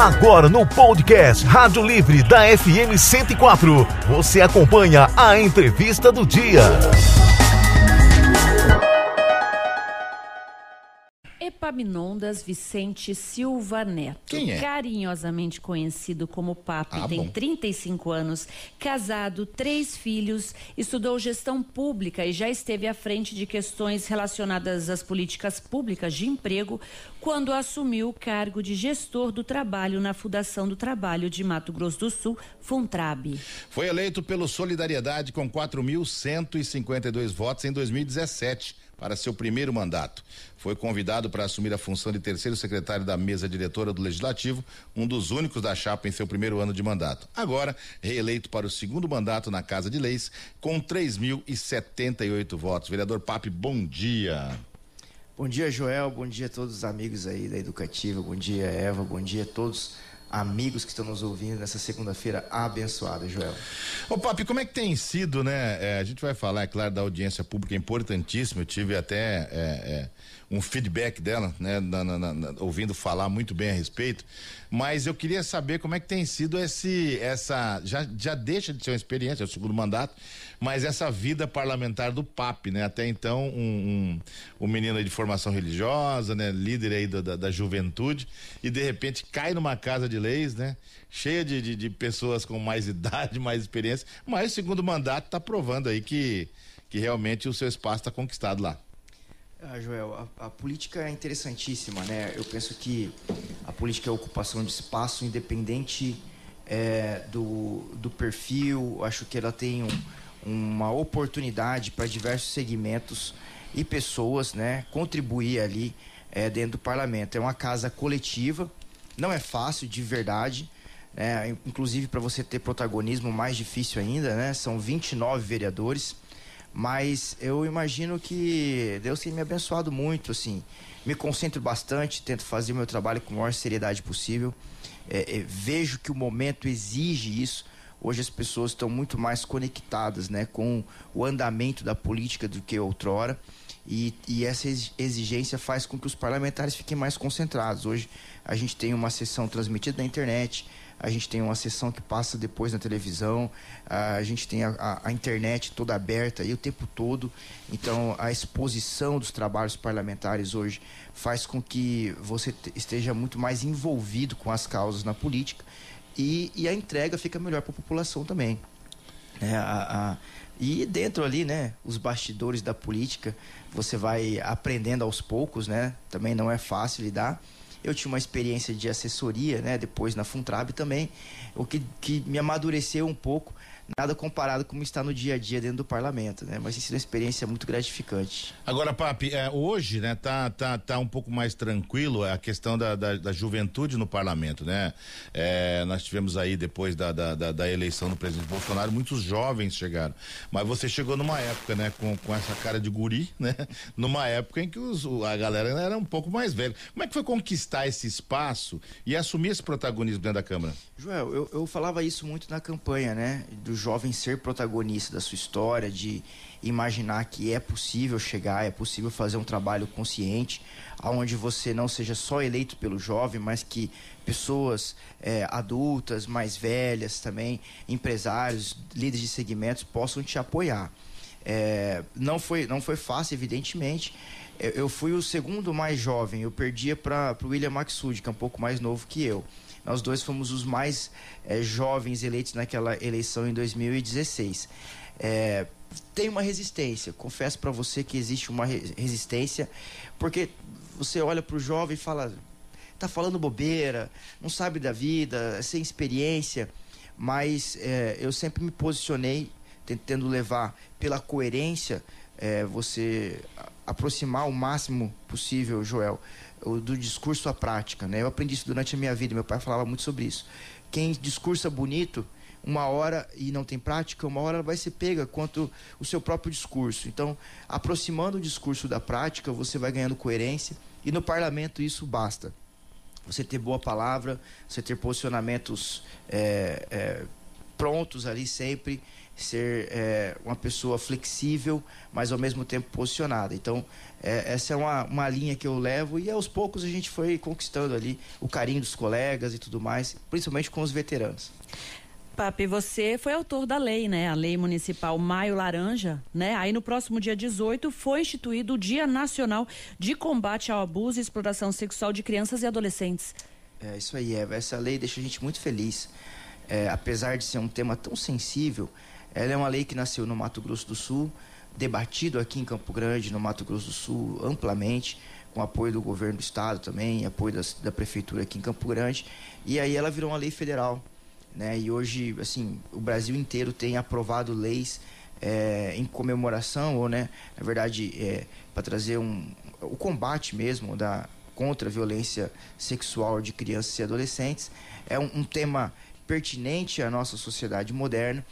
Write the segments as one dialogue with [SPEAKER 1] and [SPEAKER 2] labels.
[SPEAKER 1] Agora no podcast Rádio Livre da FM 104, você acompanha a entrevista do dia.
[SPEAKER 2] Epaminondas Vicente Silva Neto.
[SPEAKER 3] Quem é?
[SPEAKER 2] Carinhosamente conhecido como Papi,
[SPEAKER 3] Ah,
[SPEAKER 2] tem
[SPEAKER 3] bom.
[SPEAKER 2] 35 anos, casado, três filhos, estudou gestão pública e já esteve à frente de questões relacionadas às políticas públicas de emprego quando assumiu o cargo de gestor do trabalho na Fundação do Trabalho de Mato Grosso do Sul, Funtrab.
[SPEAKER 3] Foi eleito pelo Solidariedade com 4.152 votos em 2017 para seu primeiro mandato. Foi convidado para assumir a função de terceiro secretário da mesa diretora do Legislativo, um dos únicos da chapa em seu primeiro ano de mandato. Agora, reeleito para o segundo mandato na Casa de Leis com 3.078 votos. Vereador Pape, bom dia.
[SPEAKER 4] Bom dia, Joel. Bom dia a todos os amigos aí da Educativa. Bom dia, Eva. Bom dia a todos amigos que estão nos ouvindo nessa segunda-feira abençoada, Joel.
[SPEAKER 3] Ô, Papi, como é que tem sido, né? É, a gente vai falar, é claro, da audiência pública, é importantíssimo. Eu tive até é, é, um feedback dela, né? na- na- na- ouvindo falar muito bem a respeito. Mas eu queria saber como é que tem sido esse, essa. Já, já deixa de ser uma experiência, é o segundo mandato, mas essa vida parlamentar do PAP, né? Até então, um, um, um menino de formação religiosa, né? Líder aí da, da, da juventude, e de repente cai numa casa de leis, né? Cheia de, de, de pessoas com mais idade, mais experiência, mas o segundo mandato está provando aí que, que realmente o seu espaço está conquistado lá.
[SPEAKER 4] Ah, Joel, a, a política é interessantíssima, né? Eu penso que a política é a ocupação de espaço independente é, do, do perfil. Acho que ela tem um- uma oportunidade para diversos segmentos e pessoas, né? Contribuir ali é, dentro do parlamento. É uma casa coletiva, não é fácil de verdade. né? inclusive para você ter protagonismo mais difícil ainda, né? São 29 vereadores. Mas eu imagino que Deus tem me abençoado muito, assim. Me concentro bastante, tento fazer o meu trabalho com a maior seriedade possível. É, é, vejo que o momento exige isso. Hoje as pessoas estão muito mais conectadas né, com o andamento da política do que outrora. E, e essa exi- exigência faz com que os parlamentares fiquem mais concentrados. Hoje a gente tem uma sessão transmitida na internet, a gente tem uma sessão que passa depois na televisão, a gente tem a, a- a internet toda aberta aí o tempo todo. Então, a exposição dos trabalhos parlamentares hoje faz com que você te- esteja muito mais envolvido com as causas na política e, e a entrega fica melhor para a população também. É, a- a- e dentro ali, né, os bastidores da política, você vai aprendendo aos poucos, né? Também não é fácil lidar. Eu tinha uma experiência de assessoria, né, depois na Funtrab também, o que, que me amadureceu um pouco, nada comparado com como está no dia a dia dentro do parlamento, né? Mas tem sido uma experiência muito gratificante.
[SPEAKER 3] Agora, Papi, é, hoje, né, tá, tá, tá um pouco mais tranquilo a questão da, da, da juventude no parlamento, né? É, nós tivemos aí, depois da, da, da, da eleição do presidente Bolsonaro, muitos jovens chegaram. Mas você chegou numa época, né, com, com essa cara de guri, né? Numa época em que os, a galera era um pouco mais velha. Como é que foi conquistar esse espaço e assumir esse protagonismo dentro da Câmara?
[SPEAKER 4] Joel, eu, eu falava isso muito na campanha, né? Do jovem ser protagonista da sua história, de imaginar que é possível chegar, é possível fazer um trabalho consciente, aonde você não seja só eleito pelo jovem, mas que pessoas eh, adultas, mais velhas também, empresários, líderes de segmentos possam te apoiar. É, não, foi, não foi fácil, evidentemente. Eu, fui o segundo mais jovem, eu perdia para o William Maxud, que é um pouco mais novo que eu. Nós dois fomos os mais eh, jovens eleitos naquela eleição em 2016. É, tem uma resistência, confesso para você que existe uma re- resistência, porque você olha para o jovem e fala, tá falando bobeira, não sabe da vida, é sem experiência, mas eh, eu sempre me posicionei tentando levar pela coerência eh, você aproximar o máximo possível, Joel, do discurso à prática. Né? Eu aprendi isso durante a minha vida, meu pai falava muito sobre isso. Quem discursa bonito, uma hora e não tem prática, uma hora vai ser pega quanto o seu próprio discurso. Então, aproximando o discurso da prática, você vai ganhando coerência e no parlamento isso basta você ter boa palavra, você ter posicionamentos é, é, prontos ali sempre, ser é, uma pessoa flexível, mas ao mesmo tempo posicionada. Então, é, essa é uma, uma linha que eu levo e aos poucos a gente foi conquistando ali o carinho dos colegas e tudo mais, principalmente com os veteranos.
[SPEAKER 2] Papi, você foi autor da lei, né? A Lei Municipal Maio Laranja, né? Aí no próximo dia 18 foi instituído o Dia Nacional de Combate ao Abuso e Exploração Sexual de Crianças e Adolescentes.
[SPEAKER 4] É isso aí, Eva. Essa lei deixa a gente muito feliz. É, apesar de ser um tema tão sensível, ela é uma lei que nasceu no Mato Grosso do Sul, debatido aqui em Campo Grande, no Mato Grosso do Sul, amplamente, com apoio do governo do estado também, apoio das, da prefeitura aqui em Campo Grande. E aí ela virou uma lei federal. Né? E hoje, assim, o Brasil inteiro tem aprovado leis é, em comemoração, ou, né, na verdade, é, para trazer um, o combate mesmo da, contra a violência sexual de crianças e adolescentes. É um, um tema pertinente à nossa sociedade moderna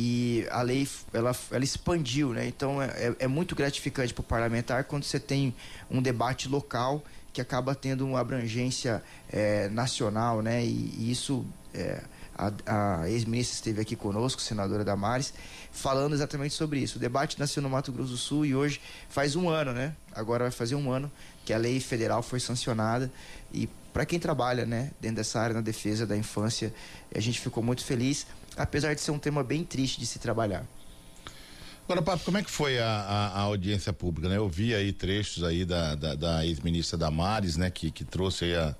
[SPEAKER 4] e a lei ela, ela expandiu, né? Então é, é, é muito gratificante para o parlamentar quando você tem um debate local que acaba tendo uma abrangência é, nacional, né? E, e isso é, a, a ex-ministra esteve aqui conosco, senadora Damares, falando exatamente sobre isso. O debate nasceu no Mato Grosso do Sul e hoje faz um ano, né? Agora vai fazer um ano que a lei federal foi sancionada e para quem trabalha, né, dentro dessa área na defesa da infância, a gente ficou muito feliz, apesar de ser um tema bem triste de se trabalhar.
[SPEAKER 3] Agora, Papo, como é que foi a, a, a, audiência pública, né? Eu vi aí trechos aí da, da, da ex-ministra Damares, né? Que, que trouxe aí a,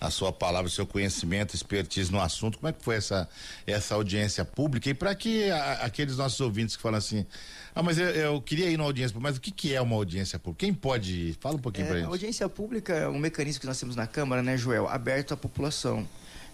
[SPEAKER 3] a sua palavra, o seu conhecimento, expertise no assunto. Como é que foi essa, essa audiência pública? E para que a, aqueles nossos ouvintes que falam assim, ah, mas eu, eu, queria ir na audiência pública, mas o que, que é uma audiência pública? Quem pode ir? Fala um pouquinho é, para gente.
[SPEAKER 4] A audiência pública é um mecanismo que nós temos na Câmara, né, Joel? Aberto à população.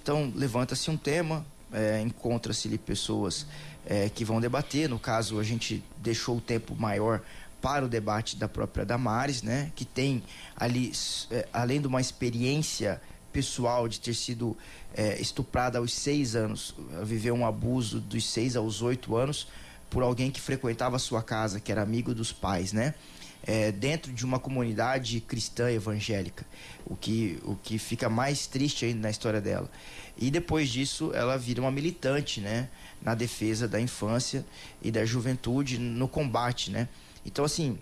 [SPEAKER 4] Então, levanta-se um tema, é, encontra-se ali pessoas é, que vão debater. No caso, a gente deixou o tempo maior para o debate da própria Damares, né? Que tem ali, é, além de uma experiência pessoal de ter sido é, estuprada aos seis anos, viveu um abuso dos seis aos oito anos por alguém que frequentava a sua casa, que era amigo dos pais, né? É, dentro de uma comunidade cristã evangélica, o que, o que fica mais triste ainda na história dela. E depois disso, ela vira uma militante, né? Na defesa da infância e da juventude, no combate, né? Então, assim,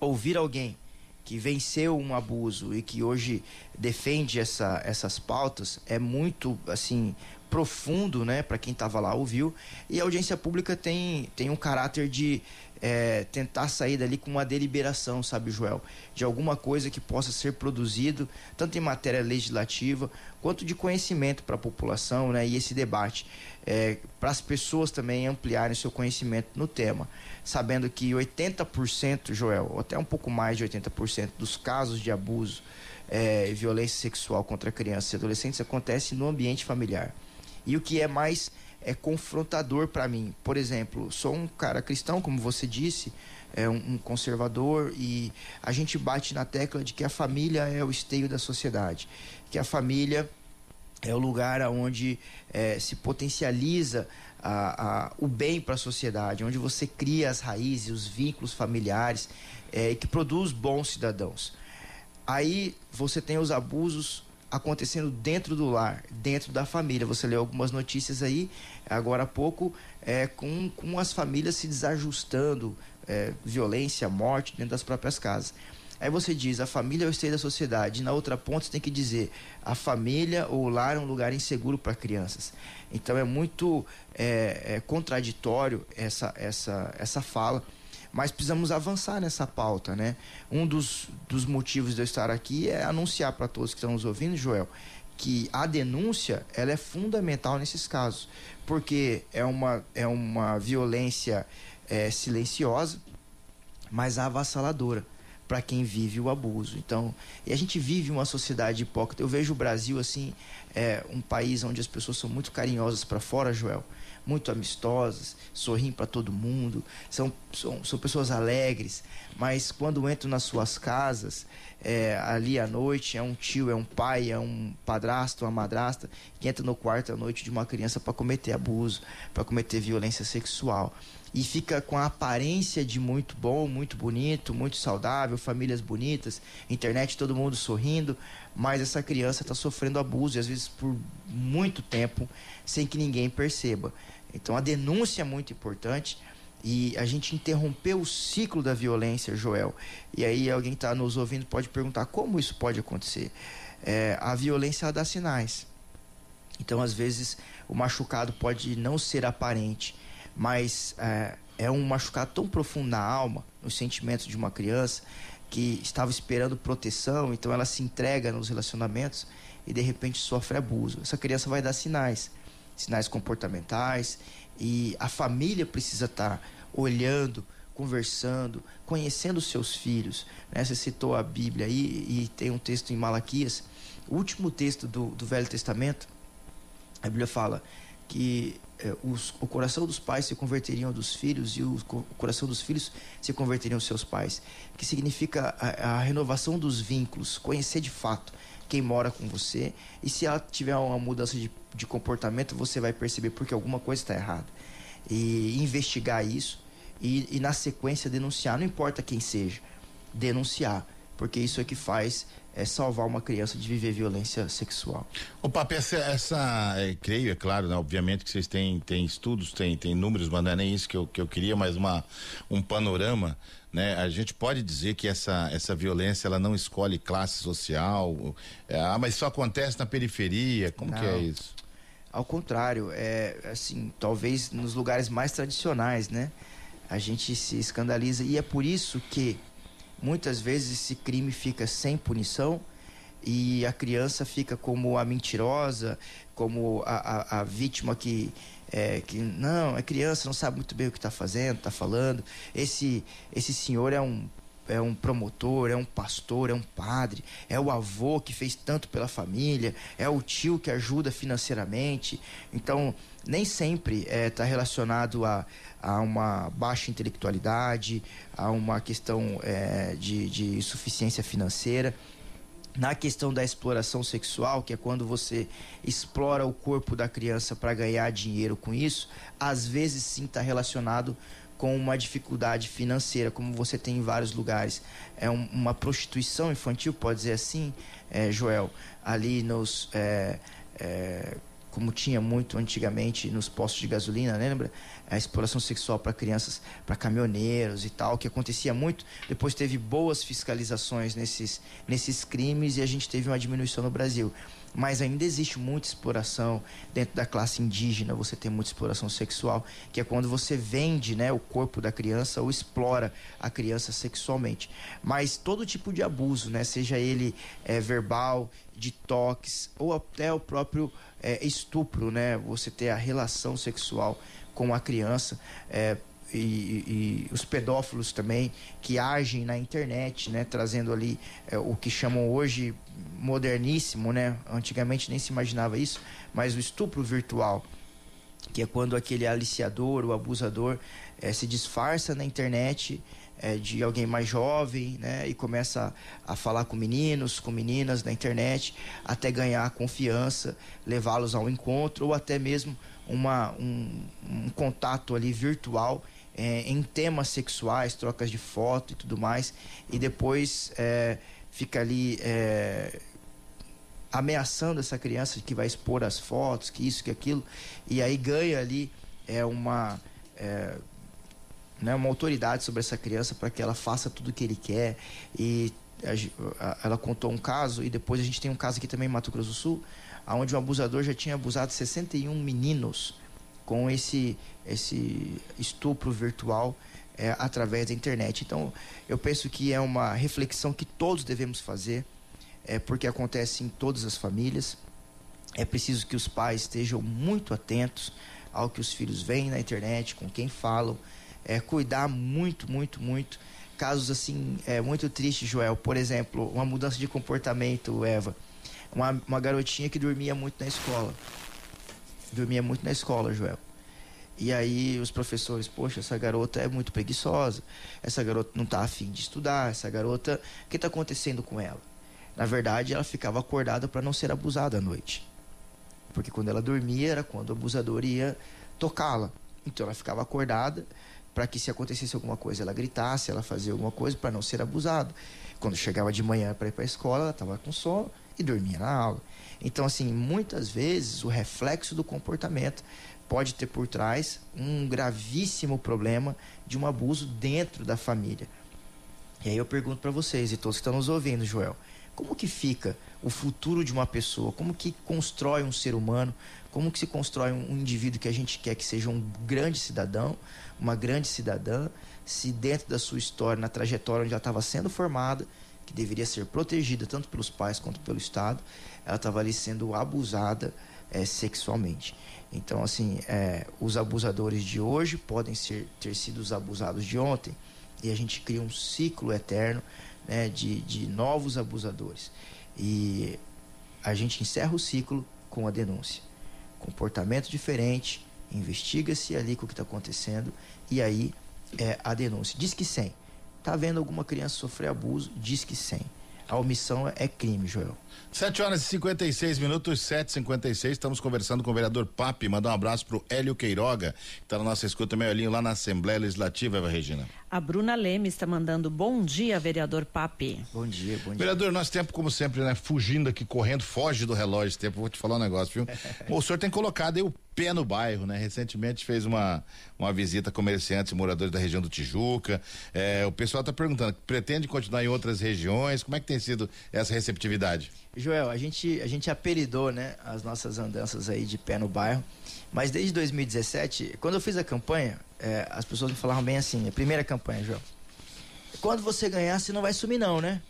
[SPEAKER 4] ouvir alguém que venceu um abuso e que hoje defende essa, essas pautas é muito assim profundo, né, para quem estava lá ouviu. E a audiência pública tem, tem um caráter de é, tentar sair dali com uma deliberação, sabe, Joel, de alguma coisa que possa ser produzido tanto em matéria legislativa quanto de conhecimento para a população, né, e esse debate é, para as pessoas também ampliarem seu conhecimento no tema, sabendo que 80%, Joel, ou até um pouco mais de 80% dos casos de abuso é, e violência sexual contra crianças e adolescentes acontece no ambiente familiar. E o que é mais é confrontador para mim, por exemplo, sou um cara cristão, como você disse, é um, um, conservador e a gente bate na tecla de que a família é o esteio da sociedade, que a família é o lugar onde é, se potencializa a, a, o bem para a sociedade, onde você cria as raízes, os vínculos familiares é, que produz bons cidadãos. Aí você tem os abusos acontecendo dentro do lar, dentro da família. Você leu algumas notícias aí, agora há pouco, é, com, com as famílias se desajustando, é, violência, morte dentro das próprias casas. Aí você diz, a família é o esteio da sociedade. E na outra ponta você tem que dizer, a família ou o lar é um lugar inseguro para crianças. Então é muito é, é, contraditório essa, essa, essa fala. Mas precisamos avançar nessa pauta, né? Um dos, dos motivos de eu estar aqui é anunciar para todos que estão nos ouvindo, Joel, que a denúncia ela é fundamental nesses casos, porque é uma, é uma violência é, silenciosa, mas avassaladora para quem vive o abuso. Então, e a gente vive uma sociedade hipócrita. Eu vejo o Brasil assim, é um país onde as pessoas são muito carinhosas para fora, Joel, muito amistosas, sorriem para todo mundo, são, são, são pessoas alegres, mas quando entram nas suas casas, é, ali à noite, é um tio, é um pai, é um padrasto, uma madrasta que entra no quarto à noite de uma criança para cometer abuso, para cometer violência sexual e fica com a aparência de muito bom, muito bonito, muito saudável, famílias bonitas, internet todo mundo sorrindo, mas essa criança está sofrendo abuso e às vezes por muito tempo sem que ninguém perceba. Então a denúncia é muito importante e a gente interrompeu o ciclo da violência, Joel. E aí alguém está nos ouvindo pode perguntar como isso pode acontecer. É, a violência ela dá sinais. Então às vezes o machucado pode não ser aparente, mas é, é um machucado tão profundo na alma, nos sentimentos de uma criança que estava esperando proteção, então ela se entrega nos relacionamentos e de repente sofre abuso. Essa criança vai dar sinais, sinais comportamentais, e a família precisa estar olhando, conversando, conhecendo seus filhos. Né? Você citou a Bíblia aí e tem um texto em Malaquias, o último texto do, do Velho Testamento. A Bíblia fala que eh, os, o coração dos pais se converteriam dos filhos e o, o coração dos filhos se converteriam aos seus pais, que significa a, a renovação dos vínculos, conhecer de fato quem mora com você. E se ela tiver uma mudança de, de comportamento, você vai perceber porque alguma coisa está errada. E investigar isso e, e, na sequência denunciar, não importa quem seja, denunciar, porque isso é que faz é, salvar uma criança de viver violência sexual.
[SPEAKER 3] O papo, essa, essa é, creio, é claro, né, obviamente que vocês têm, têm estudos, têm, têm números, mas não é nem isso que eu, que eu queria, mas uma, um panorama né? A gente pode dizer que essa, essa violência ela não escolhe classe social, é, ah, mas só acontece na periferia, como não. que é isso?
[SPEAKER 4] Ao contrário, é assim, talvez nos lugares mais tradicionais, né? A gente se escandaliza e é por isso que muitas vezes esse crime fica sem punição e a criança fica como a mentirosa, como a, a, a vítima que é, que não, é criança, não sabe muito bem o que está fazendo, está falando. Esse, esse senhor é um, é um promotor, é um pastor, é um padre, é o avô que fez tanto pela família, é o tio que ajuda financeiramente. Então, nem sempre está é, tá relacionado a, a uma baixa intelectualidade, a uma questão é, de, de insuficiência financeira na questão da exploração sexual, que é quando você explora o corpo da criança para ganhar dinheiro com isso, às vezes sim está relacionado com uma dificuldade financeira, como você tem em vários lugares. É um, uma prostituição infantil, pode dizer assim, é, Joel, ali nos. É, é, como tinha muito antigamente nos postos de gasolina, lembra? A exploração sexual para crianças, para caminhoneiros e tal, que acontecia muito. Depois teve boas fiscalizações nesses, nesses crimes e a gente teve uma diminuição no Brasil. Mas ainda existe muita exploração dentro da classe indígena, você tem muita exploração sexual, que é quando você vende né, o corpo da criança ou explora a criança sexualmente. Mas todo tipo de abuso, né, seja ele é, verbal, de toques, ou até o próprio é, estupro, né? Você ter a relação sexual com a criança. É, e, e, os pedófilos também que agem na internet, né, trazendo ali é, o que chamam hoje moderníssimo, né? Antigamente nem se imaginava isso, mas o estupro virtual, que é quando aquele aliciador, o abusador, é, se disfarça na internet é, de alguém mais jovem, né? E começa a, a, falar com meninos, com meninas na internet, até ganhar confiança, levá-los ao encontro ou até mesmo uma, um, um contato ali virtual é, em temas sexuais, trocas de foto e tudo mais, e depois é, fica ali é, ameaçando essa criança que vai expor as fotos, que isso, que aquilo, e aí ganha ali é uma é, né, uma autoridade sobre essa criança para que ela faça tudo o que ele quer. E ela contou um caso, e depois a gente tem um caso aqui também em Mato Grosso do Sul, onde um abusador já tinha abusado 61 meninos com esse, esse estupro virtual é, através da internet. Então, eu penso que é uma reflexão que todos devemos fazer, é, porque acontece em todas as famílias. É preciso que os pais estejam muito atentos ao que os filhos veem na internet, com quem falam, é, cuidar muito, muito, muito. Casos assim, é, muito tristes, Joel. Por exemplo, uma mudança de comportamento, Eva. Uma, uma garotinha que dormia muito na escola. Dormia muito na escola, Joel. E aí os professores, poxa, essa garota é muito preguiçosa, essa garota não está afim de estudar, essa garota, o que está acontecendo com ela? Na verdade, ela ficava acordada para não ser abusada à noite. Porque quando ela dormia era quando o abusador ia tocá-la. Então ela ficava acordada para que se acontecesse alguma coisa, ela gritasse, ela fazia alguma coisa para não ser abusada. Quando chegava de manhã para ir para a escola, ela estava com sono e dormia na aula. Então, assim, muitas vezes o reflexo do comportamento pode ter por trás um gravíssimo problema de um abuso dentro da família. E aí eu pergunto para vocês e todos que estão nos ouvindo, Joel, como que fica o futuro de uma pessoa? Como que constrói um ser humano? Como que se constrói um indivíduo que a gente quer que seja um grande cidadão, uma grande cidadã, se dentro da sua história, na trajetória onde ela estava sendo formada, que deveria ser protegida tanto pelos pais quanto pelo Estado, ela estava ali sendo abusada é, sexualmente. Então, assim, é, os abusadores de hoje podem ser, ter sido os abusados de ontem e a gente cria um ciclo eterno né, de, de novos abusadores. E a gente encerra o ciclo com a denúncia. Comportamento diferente, investiga-se ali com o que está acontecendo e aí é a denúncia. Diz que 100. Está vendo alguma criança sofrer abuso? Diz que 100. A omissão é crime, Joel.
[SPEAKER 3] 7 horas e 56 minutos, 7h56. Estamos conversando com o vereador Papi. Mandar um abraço pro Hélio Queiroga, que está na nossa escuta meio lá na Assembleia Legislativa, Eva Regina.
[SPEAKER 2] A Bruna Leme está mandando bom dia, vereador Papi.
[SPEAKER 4] Bom dia, bom dia.
[SPEAKER 3] Vereador, nosso tempo, como sempre, né? Fugindo aqui, correndo, foge do relógio esse tempo. Vou te falar um negócio, viu? o senhor tem colocado aí o pé no bairro, né? Recentemente fez uma, uma visita a comerciantes e moradores da região do Tijuca. É, o pessoal está perguntando, pretende continuar em outras regiões? Como é que tem sido essa receptividade?
[SPEAKER 4] Joel, a gente, a gente apelidou né, as nossas andanças aí de pé no bairro, mas desde 2017, quando eu fiz a campanha, é, as pessoas me falavam bem assim, a primeira campanha, Joel, quando você ganhar, você não vai sumir não, né?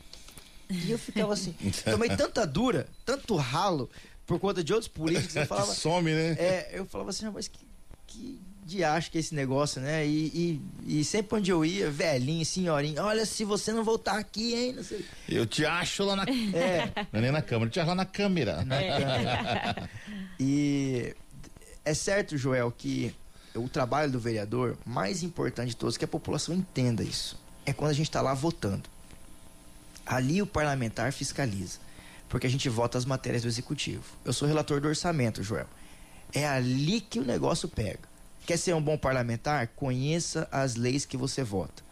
[SPEAKER 4] E eu ficava assim, tomei tanta dura, tanto ralo, por conta de outros políticos, eu falava...
[SPEAKER 3] Some, né?
[SPEAKER 4] É, eu falava assim, mas que, que de acho que é esse negócio, né? E, e, e, sempre onde eu ia, velhinho, senhorinho, olha, se você não voltar aqui, hein? Não sei.
[SPEAKER 3] Eu te acho lá na. É. Não é nem na câmera, eu te acho lá na câmera. Na câmera.
[SPEAKER 4] e é certo, Joel, que o trabalho do vereador, mais importante de todos, que a população entenda isso, é quando a gente está lá votando. Ali o parlamentar fiscaliza, porque a gente vota as matérias do executivo. Eu sou relator do orçamento, Joel. É ali que o negócio pega. Quer ser um bom parlamentar? Conheça as leis que você vota.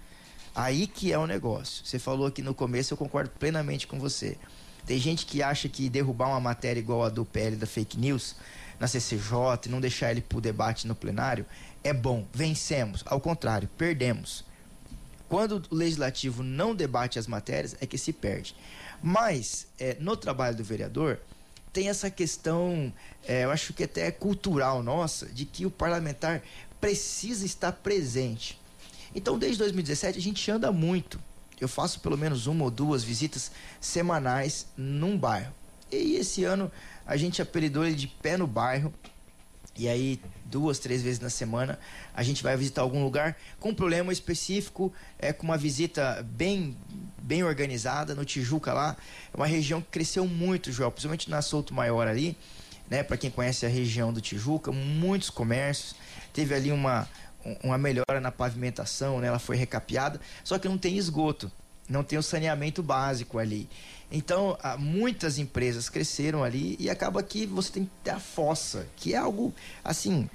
[SPEAKER 4] Aí que é o negócio. Você falou aqui no começo, eu concordo plenamente com você. Tem gente que acha que derrubar uma matéria igual a do PL da fake news na CCJ e não deixar ele para o debate no plenário é bom. Vencemos. Ao contrário, perdemos. Quando o legislativo não debate as matérias, é que se perde. Mas, é, no trabalho do vereador, tem essa questão, é, eu acho que até é cultural nossa, de que o parlamentar precisa estar presente. Então, desde 2017, a gente anda muito. Eu faço pelo menos uma ou duas visitas semanais num bairro. E esse ano a gente apelidou ele de pé no bairro. E aí, duas, três vezes na semana, a gente vai visitar algum lugar com um problema específico, é, com uma visita bem bem organizada no Tijuca lá. É uma região que cresceu muito, Joel, principalmente na Souto Maior ali, né? Para quem conhece a região do Tijuca, muitos comércios. Teve ali uma, uma melhora na pavimentação, né? Ela foi recapeada, só que não tem esgoto, não tem o saneamento básico ali. Então, muitas empresas cresceram ali e acaba que você tem que ter a fossa, que é algo assim,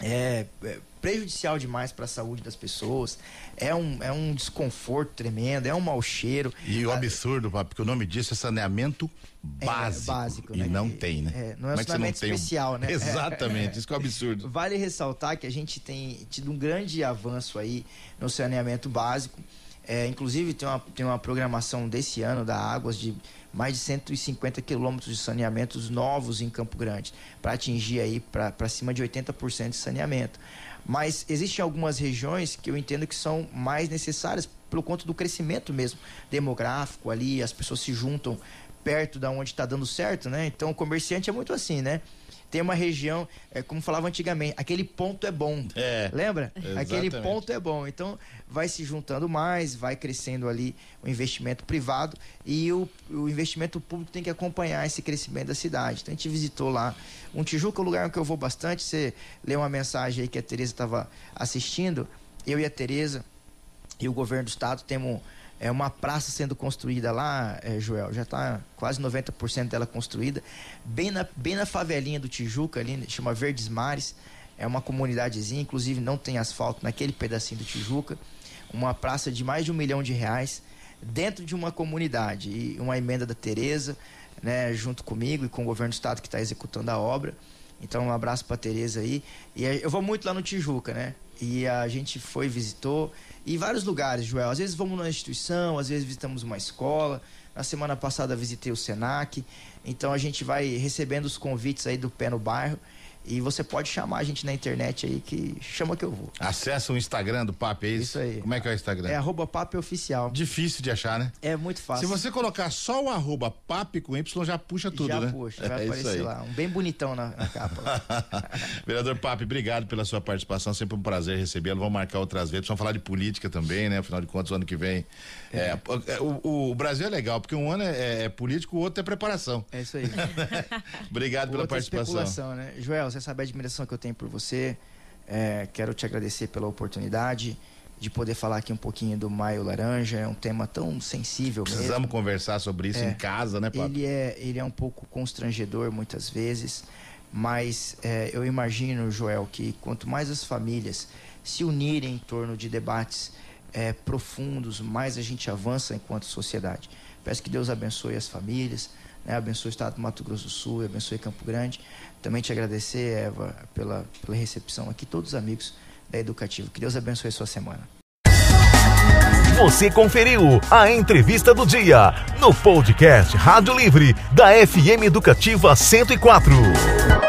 [SPEAKER 4] é, é prejudicial demais para a saúde das pessoas. É um, é um desconforto tremendo, é um mau cheiro.
[SPEAKER 3] E o absurdo, papo, porque o nome disso é saneamento básico.
[SPEAKER 4] É, básico
[SPEAKER 3] e
[SPEAKER 4] né?
[SPEAKER 3] não tem, né?
[SPEAKER 4] É, não é, é saneamento especial, um... né?
[SPEAKER 3] Exatamente, isso que é um absurdo.
[SPEAKER 4] Vale ressaltar que a gente tem tido um grande avanço aí no saneamento básico. É, inclusive tem uma, tem uma programação desse ano da Águas de mais de 150 quilômetros de saneamentos novos em Campo Grande, para atingir aí para cima de 80% de saneamento. Mas existem algumas regiões que eu entendo que são mais necessárias pelo conta do crescimento mesmo demográfico ali, as pessoas se juntam perto da onde está dando certo, né? Então o comerciante é muito assim, né? Tem uma região, é, como falava antigamente, aquele ponto é bom.
[SPEAKER 3] É,
[SPEAKER 4] Lembra? Exatamente. Aquele ponto é bom. Então, vai se juntando mais, vai crescendo ali o investimento privado e o, o investimento público tem que acompanhar esse crescimento da cidade. Então, a gente visitou lá um Tijuca, um lugar que eu vou bastante. Você leu uma mensagem aí que a Tereza estava assistindo. Eu e a Tereza e o governo do estado temos é uma praça sendo construída lá, é, Joel, já está quase 90% dela construída, bem na, bem na favelinha do Tijuca ali, chama Verdes Mares, é uma comunidadezinha, inclusive não tem asfalto naquele pedacinho do Tijuca, uma praça de mais de um milhão de reais dentro de uma comunidade e uma emenda da Tereza, né, junto comigo e com o governo do estado que está executando a obra. Então, um abraço para Tereza aí. E eu vou muito lá no Tijuca, né? E a gente foi, visitou. E vários lugares, Joel. Às vezes vamos numa instituição, às vezes visitamos uma escola. Na semana passada visitei o Senac. Então a gente vai recebendo os convites aí do Pé no Bairro. E você pode chamar a gente na internet aí que chama que eu vou.
[SPEAKER 3] Acessa o Instagram do PAP, é isso?
[SPEAKER 4] Isso aí.
[SPEAKER 3] Como é que é o Instagram?
[SPEAKER 4] É arroba PAP Oficial.
[SPEAKER 3] Difícil de achar, né?
[SPEAKER 4] É muito fácil.
[SPEAKER 3] Se você colocar só o arroba PAP com Y, já puxa tudo,
[SPEAKER 4] já
[SPEAKER 3] né?
[SPEAKER 4] Já puxa, vai é aparecer lá. Um bem bonitão na, na capa.
[SPEAKER 3] Vereador PAP, obrigado pela sua participação. Sempre um prazer recebê-lo. Vamos marcar outras vezes. Vamos falar de política também, né? Afinal de contas, o ano que vem. É. É, é o, o, Brasil é legal, porque um ano é, é, político, o outro é preparação.
[SPEAKER 4] É isso aí.
[SPEAKER 3] obrigado pela participação.
[SPEAKER 4] Né? Joel, você sabe a admiração que eu tenho por você. É, quero te agradecer pela oportunidade de poder falar aqui um pouquinho do Maio Laranja. É um tema tão sensível
[SPEAKER 3] Precisamos
[SPEAKER 4] mesmo.
[SPEAKER 3] conversar sobre isso é, em casa, né, Papo?
[SPEAKER 4] Ele é, ele é um pouco constrangedor muitas vezes, mas é, eu imagino, Joel, que quanto mais as famílias se unirem em torno de debates é, profundos, mais a gente avança enquanto sociedade. Peço que Deus abençoe as famílias, né, abençoe o estado do Mato Grosso do Sul, abençoe Campo Grande. Também te agradecer, Eva, pela, pela recepção aqui, todos os amigos da Educativo. Que Deus abençoe a sua semana.
[SPEAKER 1] Você conferiu a entrevista do dia no podcast Rádio Livre da FM Educativa 104.